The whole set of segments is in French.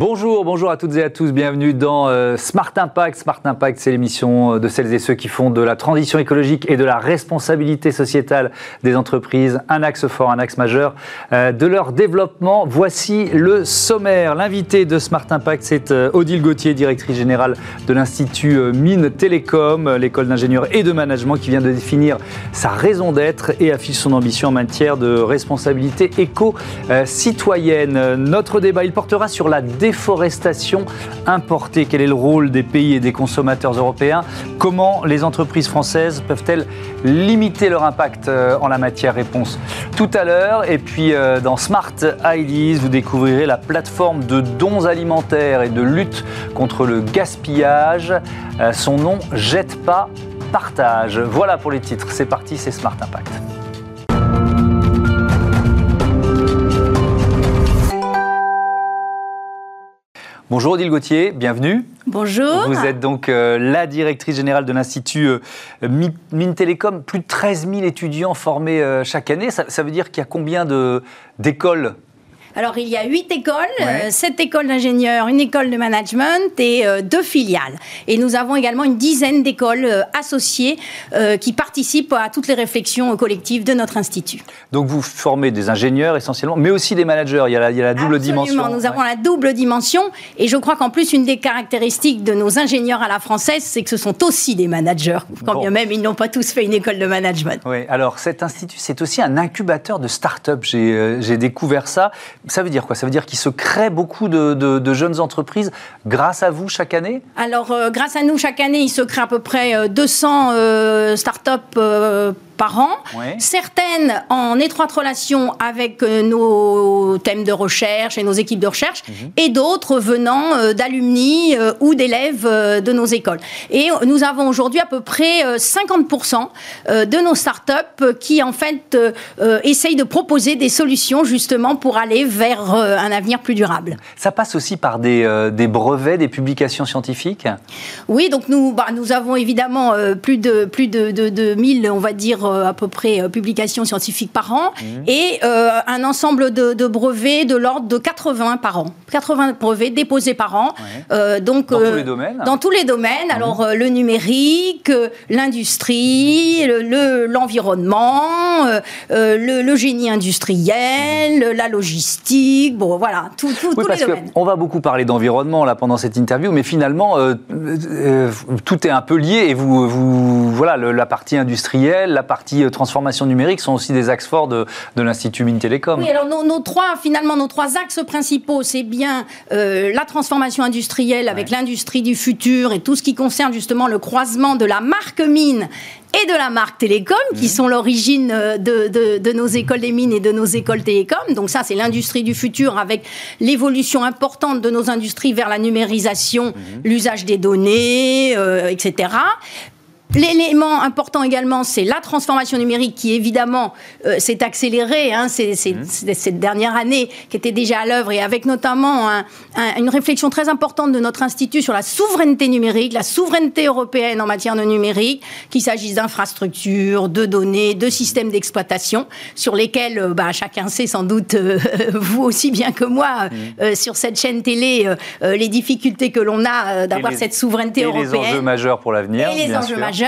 Bonjour, bonjour à toutes et à tous, bienvenue dans euh, Smart Impact. Smart Impact, c'est l'émission euh, de celles et ceux qui font de la transition écologique et de la responsabilité sociétale des entreprises un axe fort, un axe majeur euh, de leur développement. Voici le sommaire. L'invité de Smart Impact, c'est Odile Gauthier, directrice générale de l'Institut Mine Télécom, l'école d'ingénieurs et de management qui vient de définir sa raison d'être et affiche son ambition en matière de responsabilité éco-citoyenne. Notre débat, il portera sur la déforestation importée Quel est le rôle des pays et des consommateurs européens? Comment les entreprises françaises peuvent-elles limiter leur impact euh, en la matière? Réponse tout à l'heure. Et puis euh, dans Smart Ideas, vous découvrirez la plateforme de dons alimentaires et de lutte contre le gaspillage. Euh, son nom Jette pas, partage. Voilà pour les titres. C'est parti, c'est Smart Impact. Bonjour Odile Gauthier, bienvenue. Bonjour. Vous êtes donc euh, la directrice générale de l'Institut euh, Mine Télécom. Plus de 13 000 étudiants formés euh, chaque année. Ça, ça veut dire qu'il y a combien d'écoles alors, il y a huit écoles, euh, sept écoles d'ingénieurs, une école de management et euh, deux filiales. Et nous avons également une dizaine d'écoles euh, associées qui participent à toutes les réflexions collectives de notre institut. Donc, vous formez des ingénieurs essentiellement, mais aussi des managers. Il y a la, il y a la double Absolument. dimension. Nous avons la double dimension. Et je crois qu'en plus, une des caractéristiques de nos ingénieurs à la française, c'est que ce sont aussi des managers, quand bien même ils n'ont pas tous fait une école de management. Oui, alors cet institut, c'est aussi un incubateur de start-up. J'ai découvert ça. Ça veut dire quoi? Ça veut dire qu'il se crée beaucoup de, jeunes entreprises grâce à vous chaque année? Alors, euh, grâce à nous, chaque année, il se crée à peu près 200 euh, euh, par an, certaines en étroite relation avec euh, nos thèmes de recherche et nos équipes de recherche, mhm. et d'autres venant euh, d'alumni euh, ou d'élèves de nos écoles. Et nous avons aujourd'hui à peu près 50% de nos startups qui en fait essayent de proposer des solutions justement pour aller vers un avenir plus durable. Ça passe aussi par des, des brevets, des publications scientifiques? Oui, donc nous, bah, nous avons évidemment plus de, plus de, de, de 1000, on va dire, à peu près euh, publications scientifiques par an mhm. et euh, un ensemble de, brevets de l'ordre de 80 par an. 80 brevets déposés par an. donc, dans tous les domaines Dans tous les domaines. Mhm. Alors, le numérique, l'industrie, l'environnement, le, le, génie industriel, mhm. la logistique, bon, voilà, tout, tout, tous les domaines. On va beaucoup parler d'environnement là pendant cette interview, mais finalement, tout est un peu lié et vous, vous voilà, la partie industrielle, la partie partie euh, transformation numérique sont aussi des axes forts de, l'Institut Mines Télécom. Oui, alors nos, trois, finalement, nos trois axes principaux, c'est bien euh, la transformation industrielle avec l'industrie du futur et tout ce qui concerne justement le croisement de la marque mine et de la marque Télécom, qui mhm. sont l'origine euh, de, nos écoles des mines et de nos écoles télécom. Donc ça, c'est l'industrie du futur avec l'évolution importante de nos industries vers la numérisation, mhm. l'usage des données, etc. L'élément important également, c'est la transformation numérique qui évidemment euh, s'est accélérée hein, mmh. cette dernière année, qui était déjà à l'œuvre, et avec notamment une réflexion très importante de notre institut sur la souveraineté numérique, la souveraineté européenne en matière de numérique, qu'il s'agisse d'infrastructures, de données, de systèmes d'exploitation, sur lesquels euh, bah, chacun sait sans doute, euh, vous aussi bien que moi, mmh. sur cette chaîne télé, les difficultés que l'on a d'avoir cette souveraineté européenne. Et les enjeux majeurs pour l'avenir. Et les enjeux majeurs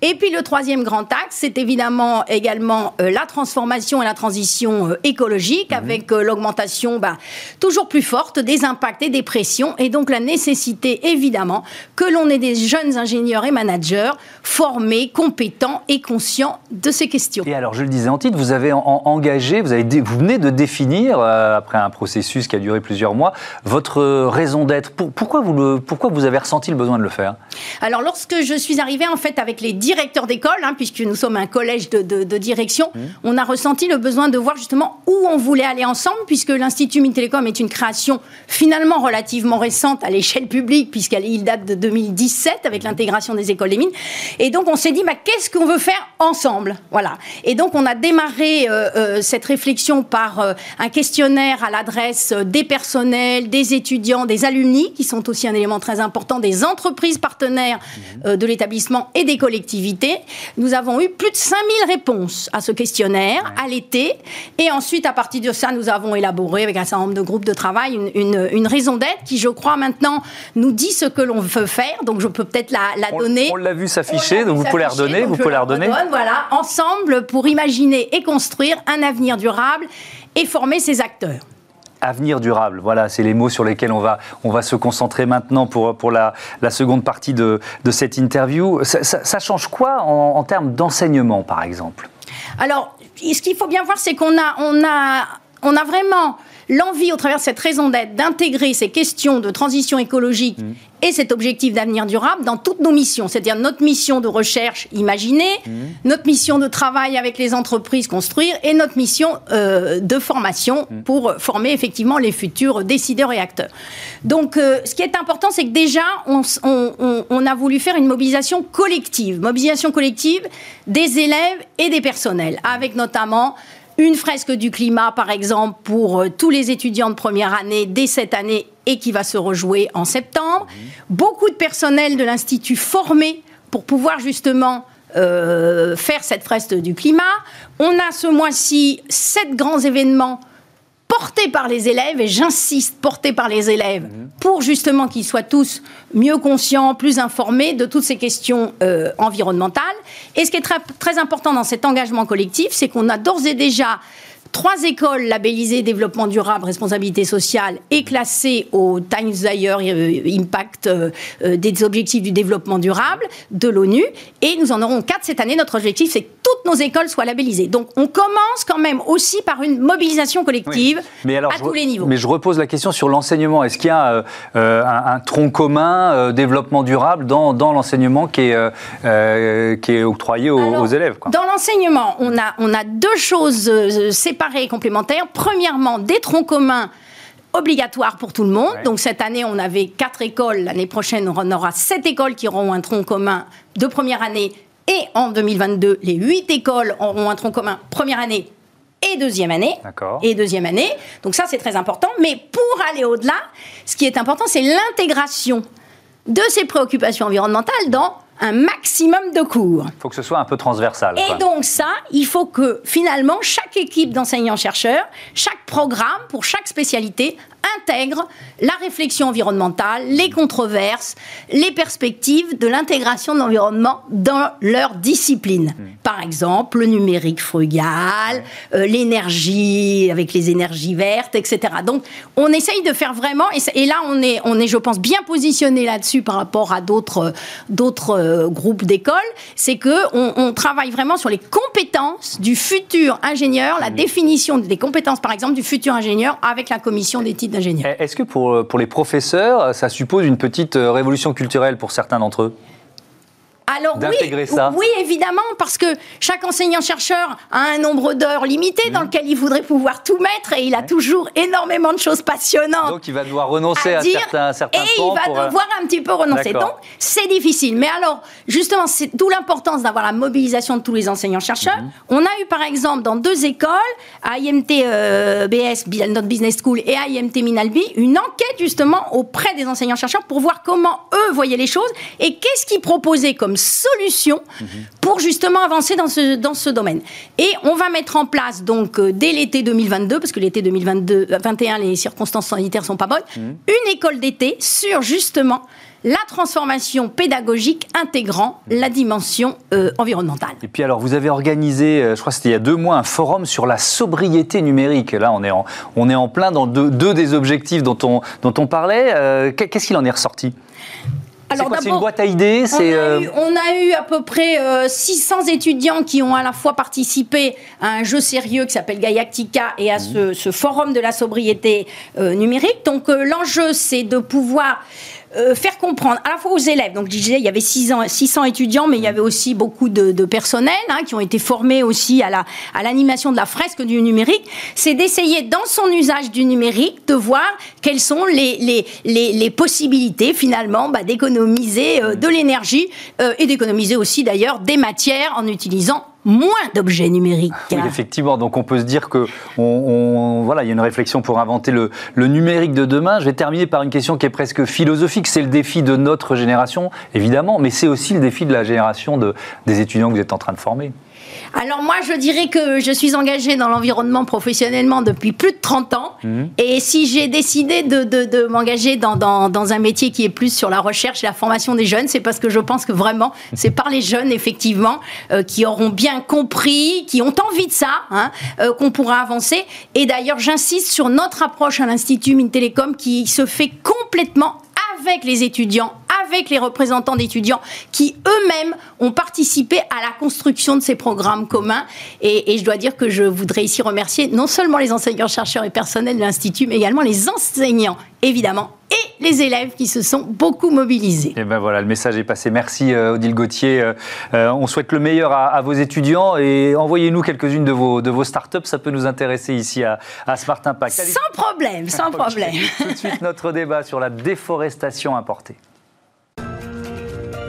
et puis le troisième grand axe, c'est évidemment également euh, la transformation et la transition euh, écologique, mhm. avec euh, l'augmentation bah, toujours plus forte des impacts et des pressions, et donc la nécessité évidemment que l'on ait des jeunes ingénieurs et managers formés, compétents et conscients de ces questions. Et alors, je le disais en titre, vous avez engagé, vous, avez vous venez de définir, après un processus qui a duré plusieurs mois, votre raison d'être. pourquoi, vous le, pourquoi vous avez ressenti le besoin de le faire? Alors, lorsque je suis arrivée en fait avec les directeurs d'école, hein, puisque nous sommes un collège de, direction, mmh. on a ressenti le besoin de voir justement où on voulait aller ensemble, puisque l'Institut Mines Télécom est une création finalement relativement récente à l'échelle publique, puisqu'il date de 2017 avec mmh. l'intégration des écoles des mines. Et donc on s'est dit, bah, qu'est-ce qu'on veut faire ensemble? Voilà. Et donc on a démarré euh, euh, cette réflexion par euh, un questionnaire à l'adresse des personnels, des étudiants, des alumni, qui sont aussi un élément très important, des entreprises partenaires mmh. de l'établissement et des collectivités activité. Nous avons eu plus de 5000 réponses à ce questionnaire à l'été. Et ensuite, à partir de ça, nous avons élaboré avec un certain nombre de groupes de travail une, raison d'être qui, je crois, maintenant nous dit ce que l'on veut faire. Donc, je peux peut-être la, donner. On l'a vu s'afficher, donc vous pouvez la redonner. Vous pouvez la redonner. Voilà, ensemble pour imaginer et construire un avenir durable et former ses acteurs. Avenir durable, voilà, c'est les mots sur lesquels on va, on va se concentrer maintenant pour, pour la, la seconde partie de, de cette interview. Ça, change quoi en, en termes d'enseignement, par exemple? Alors, ce qu'il faut bien voir, c'est qu'on a, on a, on a vraiment l'envie, au travers de cette raison d'être, d'intégrer ces questions de transition écologique mmh. et cet objectif d'avenir durable dans toutes nos missions. C'est-à-dire notre mission de recherche, imaginer, mmh. notre mission de travail avec les entreprises, construire, et notre mission euh, de formation mmh. pour former effectivement les futurs décideurs et acteurs. Donc, euh, ce qui est important, c'est que déjà, on, on, a voulu faire une mobilisation collective, mobilisation collective des élèves et des personnels, avec notamment une fresque du climat, par exemple, pour euh, tous les étudiants de première année dès cette année et qui va se rejouer en septembre. Beaucoup de personnel de l'Institut formé pour pouvoir justement euh, faire cette fresque du climat. On a ce mois-ci sept grands événements portés par les élèves, et j'insiste, portés par les élèves, mhm. pour justement qu'ils soient tous mieux conscients, plus informés de toutes ces questions euh, environnementales. Et ce qui est très, très important dans cet engagement collectif, c'est qu'on a d'ores et déjà trois écoles labellisées développement durable, responsabilité sociale et classées au Times Higher euh, Impact euh, euh, des objectifs du développement durable de l'ONU. Et nous en aurons quatre cette année. Notre objectif, c'est que toutes nos écoles soient labellisées. Donc on commence quand même aussi par une mobilisation collective à tous les niveaux. Mais je repose la question sur l'enseignement. Est-ce qu'il y a un, tronc commun développement durable dans, dans l'enseignement qui, est qui est octroyé aux, élèves Dans l'enseignement, on a, on a deux choses séparées séparés et complémentaires. Premièrement, des troncs communs obligatoires pour tout le monde. Donc cette année, on avait quatre écoles. L'année prochaine, on aura sept écoles qui auront un tronc commun de première année. Et en 2022, les huit écoles auront un tronc commun première année et deuxième année. Et deuxième année. Donc ça, c'est très important. Mais pour aller au-delà, ce qui est important, c'est l'intégration de ces préoccupations environnementales dans un maximum de cours. Il faut que ce soit un peu transversal. Et donc ça, il faut que finalement chaque équipe d'enseignants-chercheurs, chaque programme pour chaque spécialité intègre la réflexion environnementale, les controverses, les perspectives de l'intégration de l'environnement dans leur discipline. Hmm. Par exemple, le numérique frugal, euh, l'énergie avec les énergies vertes, etc. Donc, on essaye de faire vraiment, et, là, on est, on est, je pense, bien positionné là-dessus par rapport à d'autres, d'autres euh, groupes d'écoles, c'est que on, travaille vraiment sur les compétences du futur ingénieur, la hmm. définition des compétences, par exemple, du futur ingénieur avec la commission d'éthique eh, est-ce que pour, pour les professeurs, ça suppose une petite euh, révolution culturelle pour certains d'entre eux? Alors oui, ça oui, évidemment, parce que chaque enseignant-chercheur a un nombre d'heures limité dans mmh. lequel il voudrait pouvoir tout mettre et il a toujours énormément de choses passionnantes. Donc il va devoir renoncer à, certains, certains et il va euh, devoir un petit peu renoncer. Donc c'est difficile. Mais alors, justement, c'est d'où l'importance d'avoir la mobilisation de tous les enseignants-chercheurs. Mmh. On a eu par exemple dans deux écoles, à IMT euh, BS, notre Business School, et à IMT Minalbi, une enquête justement auprès des enseignants-chercheurs pour voir comment eux voyaient les choses et qu'est-ce qu'ils proposaient comme solution pour justement avancer dans ce, dans ce domaine. Et on va mettre en place, donc, euh, dès l'été 2022, parce que l'été 2021, euh, les circonstances sanitaires sont pas bonnes, mmh. une école d'été sur justement la transformation pédagogique intégrant la dimension euh, environnementale. Et puis alors, vous avez organisé, je crois que c'était il y a deux mois, un forum sur la sobriété numérique. Là, on est en, on est en plein dans deux, deux des objectifs dont on, dont on parlait. Qu'est-ce qu'il en est ressorti? C'est une boîte à idées euh, on, a eu à peu près 600 euh, étudiants qui ont à la fois participé à un jeu sérieux qui s'appelle Gaiactica et à ce, mmh. forum de la sobriété euh, numérique. Donc l'enjeu, c'est de pouvoir euh, faire comprendre à la fois aux élèves, donc je disais, il y avait 600 étudiants, mais il y avait aussi beaucoup de, personnel hein, qui ont été formés aussi à l'animation à de la fresque du numérique, c'est d'essayer dans son usage du numérique de voir quelles sont les, les, possibilités finalement bah, d'économiser euh, de l'énergie euh, et d'économiser aussi d'ailleurs des matières en utilisant moins d'objets numériques. Oui, effectivement. Donc on peut se dire que voilà, il y a une réflexion pour inventer le, numérique de demain. Je vais terminer par une question qui est presque philosophique. C'est le défi de notre génération, évidemment, mais c'est aussi le défi de la génération de, des étudiants que vous êtes en train de former. Alors moi, je dirais que je suis engagée dans l'environnement professionnellement depuis plus de 30 ans. Mhm. Et si j'ai décidé de, m'engager dans, dans, un métier qui est plus sur la recherche et la formation des jeunes, c'est parce que je pense que vraiment, c'est par les jeunes, effectivement, euh, qui auront bien compris, qui ont envie de ça, hein, euh, qu'on pourra avancer. Et d'ailleurs, j'insiste sur notre approche à l'Institut Mintelecom qui se fait complètement avec les étudiants, avec les représentants d'étudiants qui eux-mêmes ont participé à la construction de ces programmes communs. Et, je dois dire que je voudrais ici remercier non seulement les enseignants, chercheurs et personnels de l'Institut, mais également les enseignants, évidemment, et les élèves qui se sont beaucoup mobilisés. Et ben voilà, le message est passé. Merci euh, Odile Gauthier. Euh, euh, on souhaite le meilleur à, vos étudiants et envoyez-nous quelques-unes de vos, de vos startups, ça peut nous intéresser ici à, à Smart Impact. Sans problème, sans problème. Tout de suite notre débat sur la déforestation importée.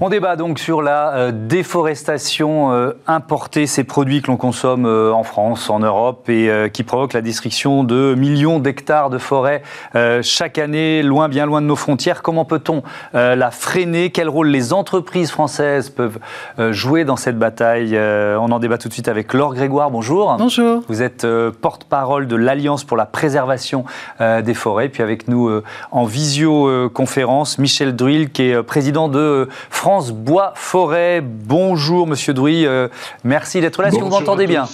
On débat donc sur la euh, déforestation euh, importée, ces produits que l'on consomme euh, en France, en Europe et qui provoquent la destruction de millions d'hectares de forêts chaque année, loin, bien loin de nos frontières. Comment peut-on la freiner? Quel rôle les entreprises françaises peuvent jouer dans cette bataille? On en débat tout de suite avec Laure Grégoire. Bonjour. Bonjour. Vous êtes porte-parole de l'Alliance pour la préservation des forêts. Puis avec nous en visioconférence, Michel Druil, qui est président de France France Bois Forêt. Bonjour Monsieur Drouy, euh, merci d'être là. Est-ce que vous m'entendez bien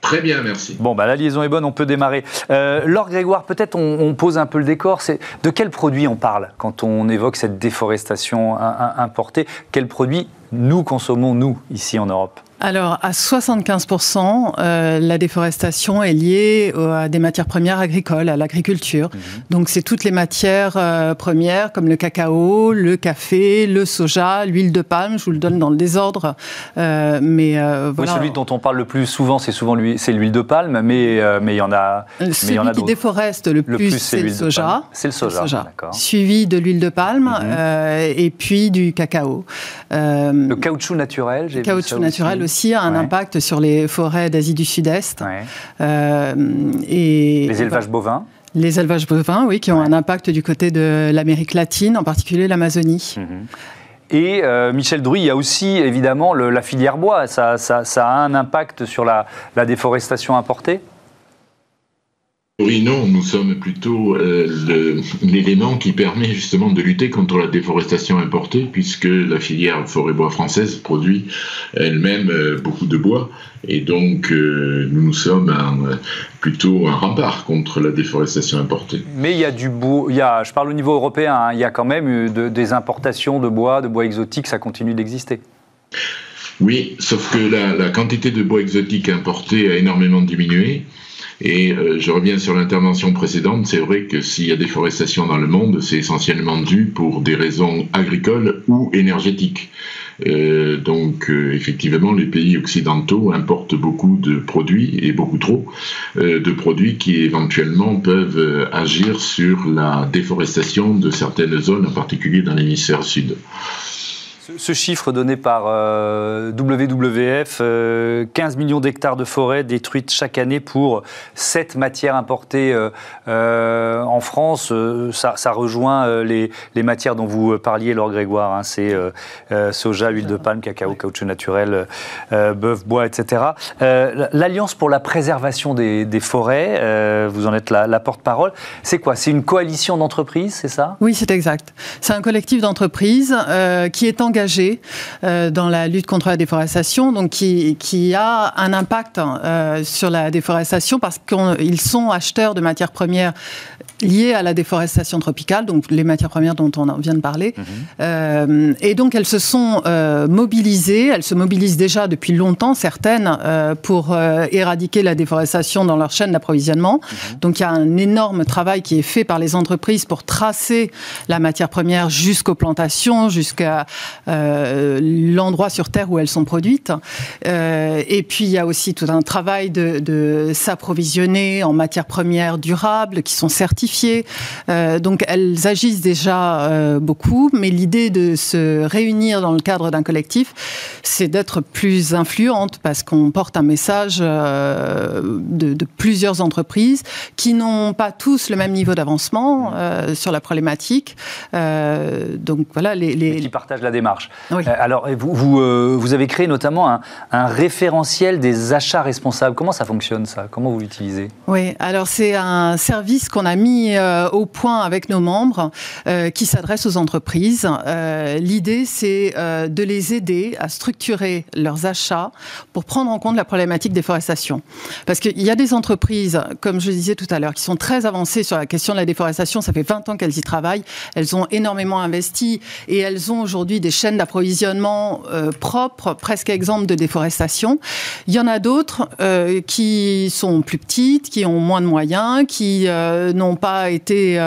Très bien, merci. Bon, bah, la liaison est bonne, on peut démarrer. Euh, Laure Grégoire, peut-être on, pose un peu le décor. C'est de quels produits on parle quand on évoque cette déforestation importée? Quels produits nous consommons, nous, ici en Europe? Alors, à 75%, euh, la déforestation est liée à des matières premières agricoles, à l'agriculture. Mhm. Donc, c'est toutes les matières euh, premières comme le cacao, le café, le soja, l'huile de palme. Je vous le donne dans le désordre, euh, mais voilà. Oui, celui dont on parle le plus souvent, c'est souvent c'est l'huile de palme, mais mais il y en a. Celui qui déforeste le plus, c'est le soja. C'est le soja. Suivi de l'huile de palme mhm. et puis du cacao. le caoutchouc naturel, j'ai caoutchouc naturel aussi a un impact sur les forêts d'Asie du Sud-Est. Euh, et les élevages bovins les élevages bovins, oui, qui ont un impact du côté de l'Amérique latine, en particulier l'Amazonie. Mhm. Et euh, Michel Druy, il y a aussi évidemment la filière bois. Ça, a un impact sur la déforestation importée? Oui, non, nous sommes plutôt euh, l'élément qui permet justement de lutter contre la déforestation importée, puisque la filière forêt-bois française produit elle-même euh, beaucoup de bois, et donc euh, nous sommes plutôt un rempart contre la déforestation importée. Mais il y a du bois, il y a, je parle au niveau européen, hein, il y a quand même des importations de bois, de bois exotiques, ça continue d'exister. Oui, sauf que la, la quantité de bois exotique importé a énormément diminué. Et euh, je reviens sur l'intervention précédente, c'est vrai que s'il y a déforestation dans le monde, c'est essentiellement dû pour des raisons agricoles ou énergétiques. Euh, donc euh, effectivement, les pays occidentaux importent beaucoup de produits, et beaucoup trop, de produits qui éventuellement peuvent agir sur la déforestation de certaines zones, en particulier dans l'hémisphère sud. Ce chiffre donné par euh, WWF, 15 euh, millions d'hectares de forêts détruites chaque année pour cette matière importée euh, en France, ça, rejoint les, matières dont vous parliez, Laure Grégoire. Hein. c'est soja, huile de palme, cacao, caoutchouc naturel, bœuf, bois, etc. L'Alliance pour la préservation des, forêts, vous en êtes la, la porte-parole. C'est quoi? C'est une coalition d'entreprises, c'est ça? Oui, c'est exact. C'est un collectif d'entreprises qui est engagé euh, dans la lutte contre la déforestation, donc qui, qui a un impact euh, sur la déforestation parce qu'ils sont acheteurs de matières premières liées à la déforestation tropicale, donc les matières premières dont on vient de parler. Mhm. Euh, et donc elles se sont mobilisées, elles se mobilisent déjà depuis longtemps, certaines, pour éradiquer la déforestation dans leur chaîne d'approvisionnement. Mhm. Donc il y a un énorme travail qui est fait par les entreprises pour tracer la matière première jusqu'aux plantations, jusqu'à l'endroit sur Terre où elles sont produites. et puis il y a aussi tout un travail de, s'approvisionner en matières premières durables qui sont certifiées. donc elles agissent déjà beaucoup, mais l'idée de se réunir dans le cadre d'un collectif, c'est d'être plus influente parce qu'on porte un message de, plusieurs entreprises qui n'ont pas tous le même niveau d'avancement euh, sur la problématique. Euh, donc voilà, les, les... qui partagent la démarche. Euh, alors vous, vous, vous, avez créé notamment un, un, référentiel des achats responsables. Comment ça fonctionne ça? Comment vous l'utilisez? Oui, alors c'est un service qu'on a mis au point avec nos membres qui s'adresse aux entreprises. L'idée c'est de les aider à structurer leurs achats pour prendre en compte la problématique déforestation. Parce qu'il y a des entreprises, comme je disais tout à l'heure, qui sont très avancées sur la question de la déforestation. Ça fait 20 ans qu'elles y travaillent. Elles ont énormément investi et elles ont aujourd'hui des chaînes d'approvisionnement euh, propres, presque exemples de déforestation. Il y en a d'autres euh, qui sont plus petites, qui ont moins de moyens, qui euh, n'ont pas été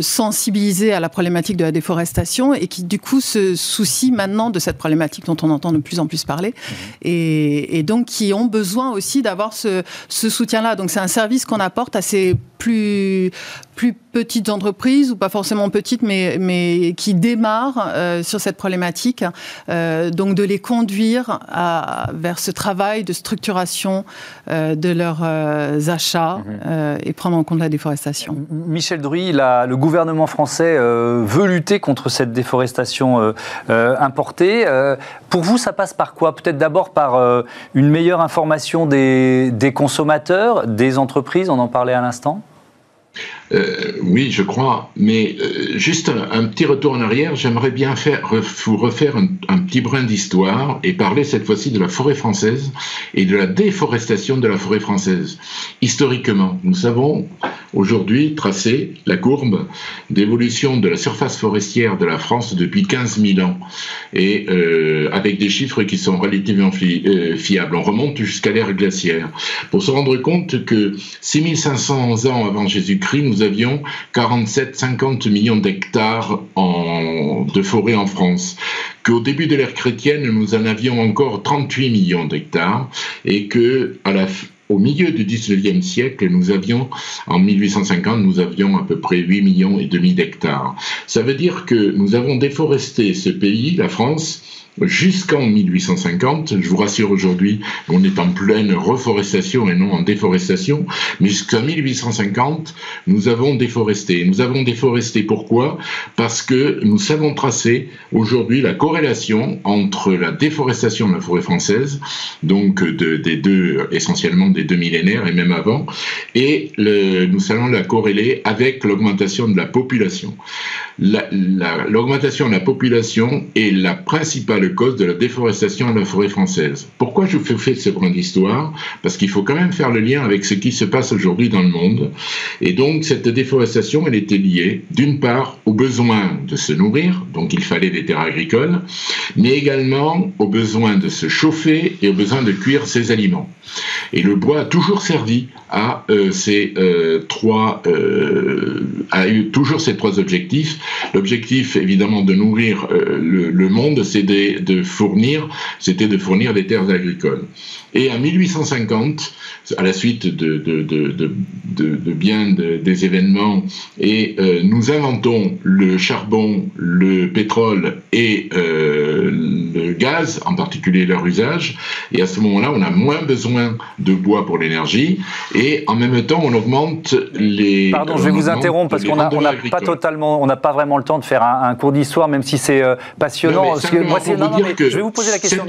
sensibilisées à la problématique de la déforestation et qui du coup se soucient maintenant de cette problématique dont on entend de plus en plus parler mmh. et, et donc qui ont besoin aussi d'avoir ce, ce soutien-là. Donc c'est un service qu'on apporte à ces plus, plus petites entreprises, ou pas forcément petites, mais, mais qui démarrent euh, sur cette problématique. Euh, donc de les conduire à, vers ce travail de structuration euh, de leurs achats mhm. et prendre en compte la déforestation. Michel Druy, le gouvernement français veut lutter contre cette déforestation importée. pour vous, ça passe par quoi? Peut-être d'abord par une meilleure information des, des consommateurs, des entreprises, on en parlait à l'instant? Euh, oui, je crois. Mais euh, juste un, petit retour en arrière, j'aimerais bien vous refaire un, petit brin d'histoire et parler cette fois-ci de la forêt française et de la déforestation de la forêt française. Historiquement, nous savons aujourd'hui tracer la courbe d'évolution de la surface forestière de la France depuis 15 000 ans et euh, avec des chiffres qui sont relativement fiables. On remonte jusqu'à l'ère glaciaire pour se rendre compte que 6500 ans avant Jésus-Christ, nous avions 47-50 millions d'hectares de forêt en France, qu'au début de l'ère chrétienne, nous en avions encore 38 millions d'hectares, et que au milieu du 19e siècle, nous avions, en 1850, nous avions à peu près 8 millions et demi d'hectares. Ça veut dire que nous avons déforesté ce pays, la France, jusqu'en 1850. Je vous rassure aujourd'hui, on est en pleine reforestation et non en déforestation. Jusqu'en 1850, nous avons déforesté. Nous avons déforesté pourquoi? Parce que nous savons tracer aujourd'hui la corrélation entre la déforestation de la forêt française, donc des deux, essentiellement des deux millénaires et même avant, et nous savons la corréler avec l'augmentation de la population. L'augmentation de la population est la principale cause de la déforestation de la forêt française. Pourquoi je vous fais ce point d'histoire Parce qu'il faut quand même faire le lien avec ce qui se passe aujourd'hui dans le monde. Et donc, cette déforestation, elle était liée, d'une part, au besoin de se nourrir, donc il fallait des terres agricoles, mais également au besoin de se chauffer et au besoin de cuire ses aliments. Et le bois a toujours servi à euh, ces euh, trois, euh, a eu toujours ces trois objectifs. L'objectif, évidemment, de nourrir le, monde, c'est de, fournir, c'était de fournir des terres agricoles. Et en 1850, à la suite de, de, de, de bien des événements, et nous inventons le charbon, le pétrole et le gaz, en particulier leur usage. Et à ce moment-là, on a moins besoin de bois pour l'énergie et en même temps, on augmente les. Pardon, je vais vous interrompre parce qu'on n'a pas totalement, on n'a pas vraiment le temps de faire un, cours d'histoire, même si c'est euh, passionnant. je vais vous poser la question.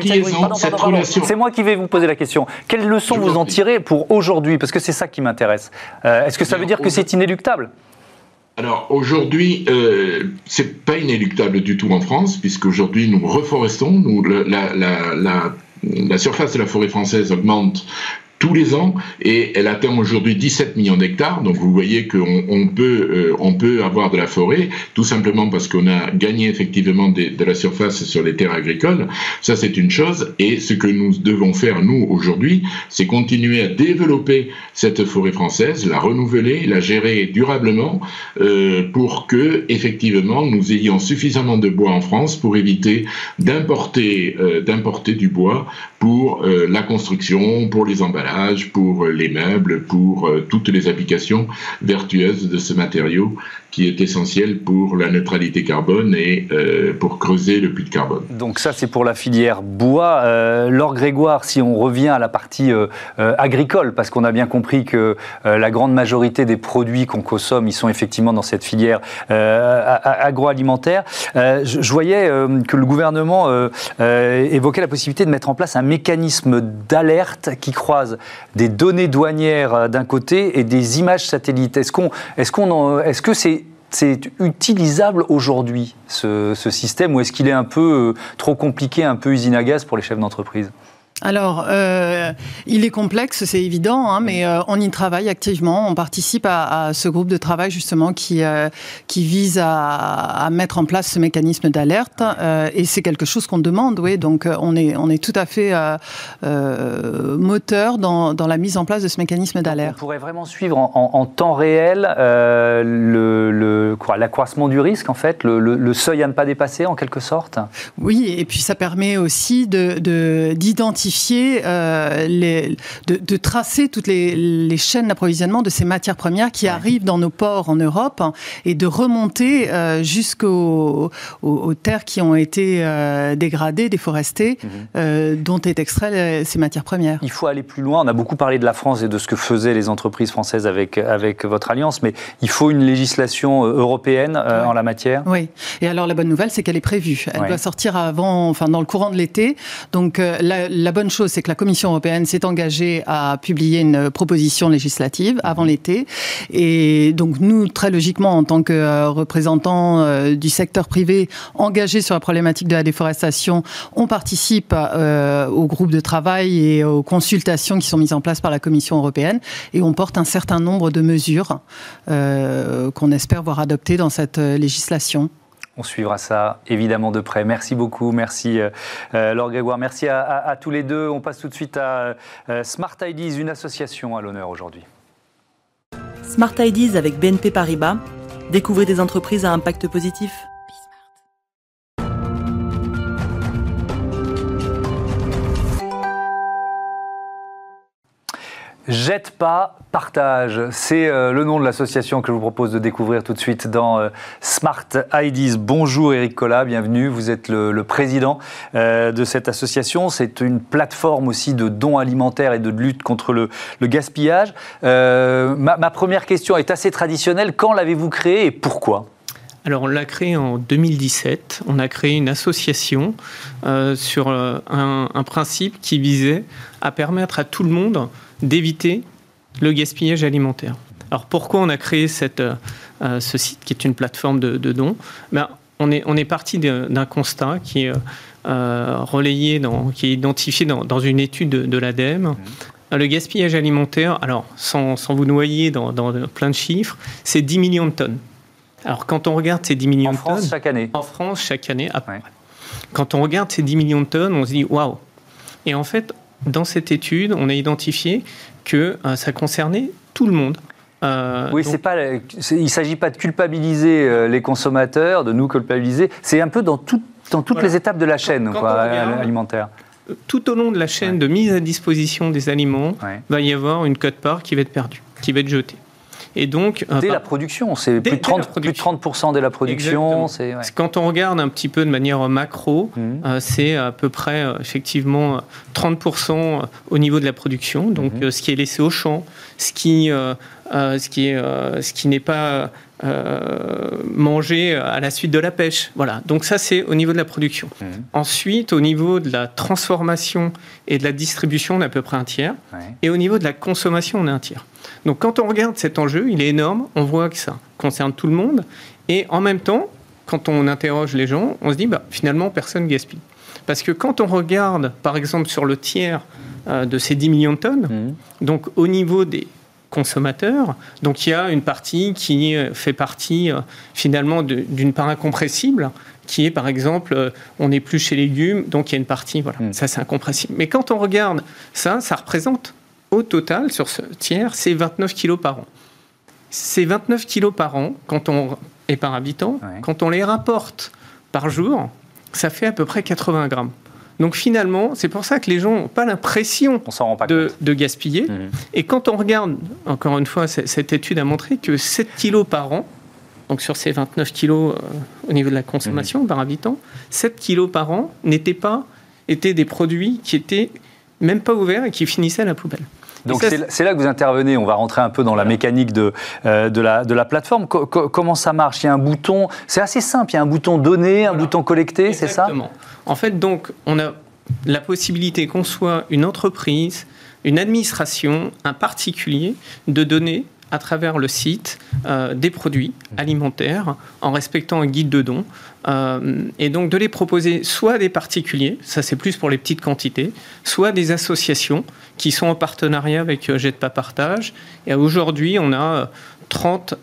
C'est moi qui vais vous poser la question. Quelles leçons vous en tirez pour aujourd'hui? Parce que c'est ça qui m'intéresse. Euh, est-ce que ça veut dire que c'est inéluctable? Alors aujourd'hui, euh, c'est pas inéluctable du tout en France, puisqu'aujourd'hui nous reforestons, nous, la, la, la, la surface de la forêt française augmente tous les ans et elle atteint aujourd'hui 17 millions d'hectares. Donc vous voyez qu'on on peut, euh, on peut avoir de la forêt tout simplement parce qu'on a gagné effectivement de la surface sur les terres agricoles. Ça c'est une chose. Et ce que nous devons faire nous aujourd'hui, c'est continuer à développer cette forêt française, la renouveler, la gérer durablement euh, pour que effectivement nous ayons suffisamment de bois en France pour éviter d'importer euh, d'importer du bois pour euh, la construction, pour les emballages, pour euh, les meubles, pour euh, toutes les applications vertueuses de ce matériau qui est essentiel pour la neutralité carbone et euh, pour creuser le puits de carbone. Donc ça, c'est pour la filière bois. Laure Grégoire, si on revient à la partie agricole, parce qu'on a bien compris que la grande majorité des produits qu'on consomme, ils sont effectivement dans cette filière agroalimentaire. Je, voyais que le gouvernement évoquait la possibilité de mettre en place un mécanisme d'alerte qui croise des données douanières d'un côté et des images satellites. Est-ce qu'on, est-ce qu'on, est-ce que c'est utilisable aujourd'hui, ce, ce, système, ou est-ce qu'il est un peu euh, trop compliqué, un peu usine à gaz pour les chefs d'entreprise? Alors, euh, il est complexe, c'est évident, hein, mais euh, on y travaille activement. On participe à, à, ce groupe de travail justement qui euh, qui vise à, à, mettre en place ce mécanisme d'alerte, et c'est quelque chose qu'on demande. Oui, donc on est on est tout à fait moteur dans, dans, la mise en place de ce mécanisme d'alerte. On pourrait vraiment suivre en, en, en temps réel le, l'accroissement du risque, en fait, le, le, le, seuil à ne pas dépasser, en quelque sorte? Oui, et puis ça permet aussi de d'identifier euh, les, de, de, tracer toutes les, les chaînes d'approvisionnement de ces matières premières qui ouais. arrivent dans nos ports en Europe hein, et de remonter euh, jusqu'aux aux, aux, terres qui ont été euh, dégradées, déforestées, mmh. euh, dont est extrait ces matières premières. Il faut aller plus loin. On a beaucoup parlé de la France et de ce que faisaient les entreprises françaises avec, avec votre alliance, mais il faut une législation européenne ouais. en la matière. Oui. Et alors la bonne nouvelle, c'est qu'elle est prévue. Elle ouais. doit sortir avant, enfin dans le courant de l'été. Donc la, la bonne bonne chose, c'est que la Commission européenne s'est engagée à publier une proposition législative avant l'été. Et donc nous, très logiquement, en tant que euh, représentants euh, du secteur privé engagés sur la problématique de la déforestation, on participe euh, au groupe de travail et aux consultations qui sont mises en place par la Commission européenne. Et on porte un certain nombre de mesures euh, qu'on espère voir adoptées dans cette législation. On suivra ça évidemment de près. Merci beaucoup, merci euh, Laure Grégoire, merci à, tous les deux. On passe tout de suite à euh, Smart Ideas, une association à l'honneur aujourd'hui. Smart Ideas avec BNP Paribas. Découvrez des entreprises à impact positif. Jette pas, partage. C'est euh, le nom de l'association que je vous propose de découvrir tout de suite dans euh, Smart IDs. Bonjour Eric Collat, bienvenue. Vous êtes le, président euh, de cette association. C'est une plateforme aussi de dons alimentaires et de lutte contre le, gaspillage. Ma, première question est assez traditionnelle. Quand l'avez-vous créée et pourquoi? Alors on l'a créé en 2017. On a créé une association sur un, principe qui visait à permettre à tout le monde d'éviter le gaspillage alimentaire. Alors pourquoi on a créé cette, euh, ce site qui est une plateforme de, de dons? Ben, on, est, on est parti d'un constat qui est euh, relayé, dans, qui est identifié dans, dans une étude de, de l'ADEME. Mmh. Le gaspillage alimentaire, alors sans, sans vous noyer dans, dans, plein de chiffres, c'est 10 millions de tonnes. Alors quand on regarde ces 10 millions en de France, tonnes... chaque année En France, chaque année, à peu ouais. Quand on regarde ces 10 millions de tonnes, on se dit waouh Et en fait, dans cette étude, on a identifié que euh, ça concernait tout le monde. Euh, oui, donc... c'est pas, il ne s'agit pas de culpabiliser euh, les consommateurs, de nous culpabiliser. C'est un peu dans, tout, dans toutes voilà. les étapes de la chaîne quoi, regarde, alimentaire. Tout au long de la chaîne ouais. de mise à disposition des aliments, ouais. va y avoir une cote-part qui va être perdue, qui va être jetée. Et donc, dès euh, la production, c'est plus, de 30, plus de 30% dès la production. C'est ouais. Quand on regarde un petit peu de manière macro, mmh. euh, c'est à peu près euh, effectivement 30% au niveau de la production, donc mmh. ce qui est laissé au champ, ce qui, ce qui est, ce qui n'est pas euh, manger à la suite de la pêche. Voilà. Donc ça, c'est au niveau de la production. Mmh. Ensuite, au niveau de la transformation et de la distribution, on est à peu près un tiers. Ouais. Et au niveau de la consommation, on est un tiers. Donc quand on regarde cet enjeu, il est énorme. On voit que ça concerne tout le monde. Et en même temps, quand on interroge les gens, on se dit, bah, finalement, personne gaspille. Parce que quand on regarde, par exemple, sur le tiers de ces 10 millions de tonnes. Mmh. Donc au niveau des consommateurs, donc il y a une partie qui fait partie finalement d'une part incompressible, qui est par exemple, on n'est plus chez légumes, donc il y a une partie, voilà, mmh. ça c'est incompressible. Mais quand on regarde ça, ça représente au total sur ce tiers, c'est 29 kilos par an. Ces 29 kilos par an, quand on, et par habitant, quand on les rapporte par jour, ça fait à peu près 80 grammes. Donc finalement, c'est pour ça que les gens n'ont pas l'impression de, de, gaspiller. Mhm. Et quand on regarde, encore une fois, cette étude a montré que 7 kilos par an, donc sur ces 29 kilos euh, au niveau de la consommation mhm. par habitant, 7 kilos par an n'étaient pas étaient des produits qui étaient même pas ouverts et qui finissaient à la poubelle. Donc c'est là que vous intervenez, on va rentrer un peu dans la mécanique de, euh, de, la, de la plateforme. comment ça marche? Il y a un bouton, c'est assez simple, il y a un bouton donné, un bouton collecté, c'est ça? Exactement. En fait, donc, on a la possibilité qu'on soit une entreprise, une administration, un particulier, de donner à travers le site euh, des produits alimentaires en respectant un guide de dons. Euh, et donc de les proposer soit à des particuliers, ça c'est plus pour les petites quantités, soit des associations qui sont en partenariat avec euh, Jet Pas Partage. Et aujourd'hui, on a 30,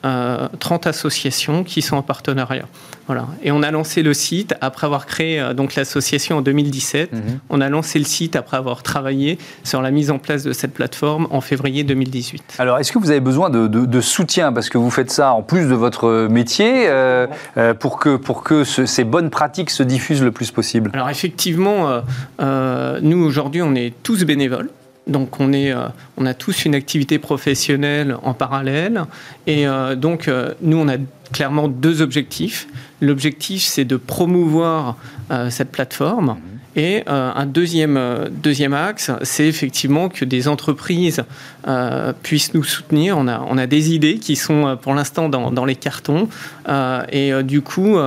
30 associations qui sont en partenariat. Voilà. Et on a lancé le site après avoir créé euh, donc l'association en 2017. Mhm. On a lancé le site après avoir travaillé sur la mise en place de cette plateforme en février 2018. Alors, est-ce que vous avez besoin de, soutien parce que vous faites ça en plus de votre métier euh, euh, pour que, pour que ces bonnes pratiques se diffusent le plus possible? Alors, effectivement, nous aujourd'hui, on est tous bénévoles. Donc on, est, on a tous une activité professionnelle en parallèle. Et donc nous, on a clairement deux objectifs. L'objectif, c'est de promouvoir euh, cette plateforme. Mhm. Et euh, un deuxième, euh, deuxième axe, c'est effectivement que des entreprises puissent nous soutenir. On a, on a des idées qui sont pour l'instant dans, dans, les cartons. et du coup,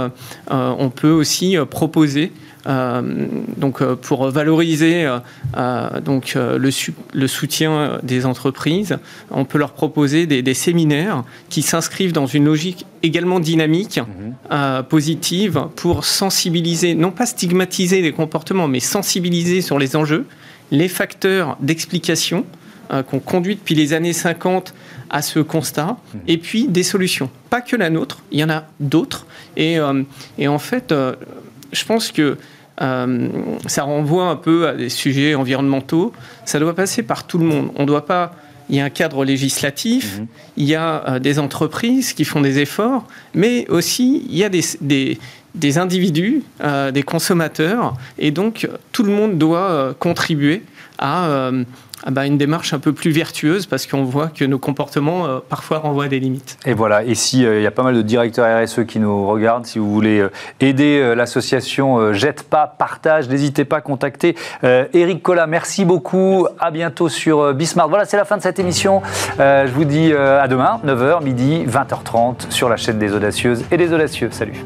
on peut aussi proposer euh, donc euh, pour valoriser euh, donc le, le, soutien des entreprises, on peut leur proposer des, séminaires qui s'inscrivent dans une logique également dynamique, mhm. positive, pour sensibiliser, non pas stigmatiser les comportements, mais sensibiliser sur les enjeux, les facteurs d'explication qu'on conduit depuis les années 50 à ce constat, mhm. et puis des solutions. Pas que la nôtre, il y en a d'autres. Et, et en fait, je pense que euh, ça renvoie un peu à des sujets environnementaux. Ça doit passer par tout le monde. On doit pas. Il y a un cadre législatif, mhm. il y a euh, des entreprises qui font des efforts, mais aussi il y a des, des, des individus, euh, des consommateurs, et donc tout le monde doit contribuer à ah bah, une démarche un peu plus vertueuse parce qu'on voit que nos comportements euh, parfois renvoient des limites. Et voilà, et si euh, il y a pas mal de directeurs RSE qui nous regardent, si vous voulez euh, aider l'association Jette pas, partage, n'hésitez pas à contacter Eric Collat. Merci beaucoup, à bientôt sur Bismarck. Voilà, c'est la fin de cette émission. je vous dis à demain, 9h, midi, 20h30 sur la chaîne des audacieuses et des audacieux. Salut.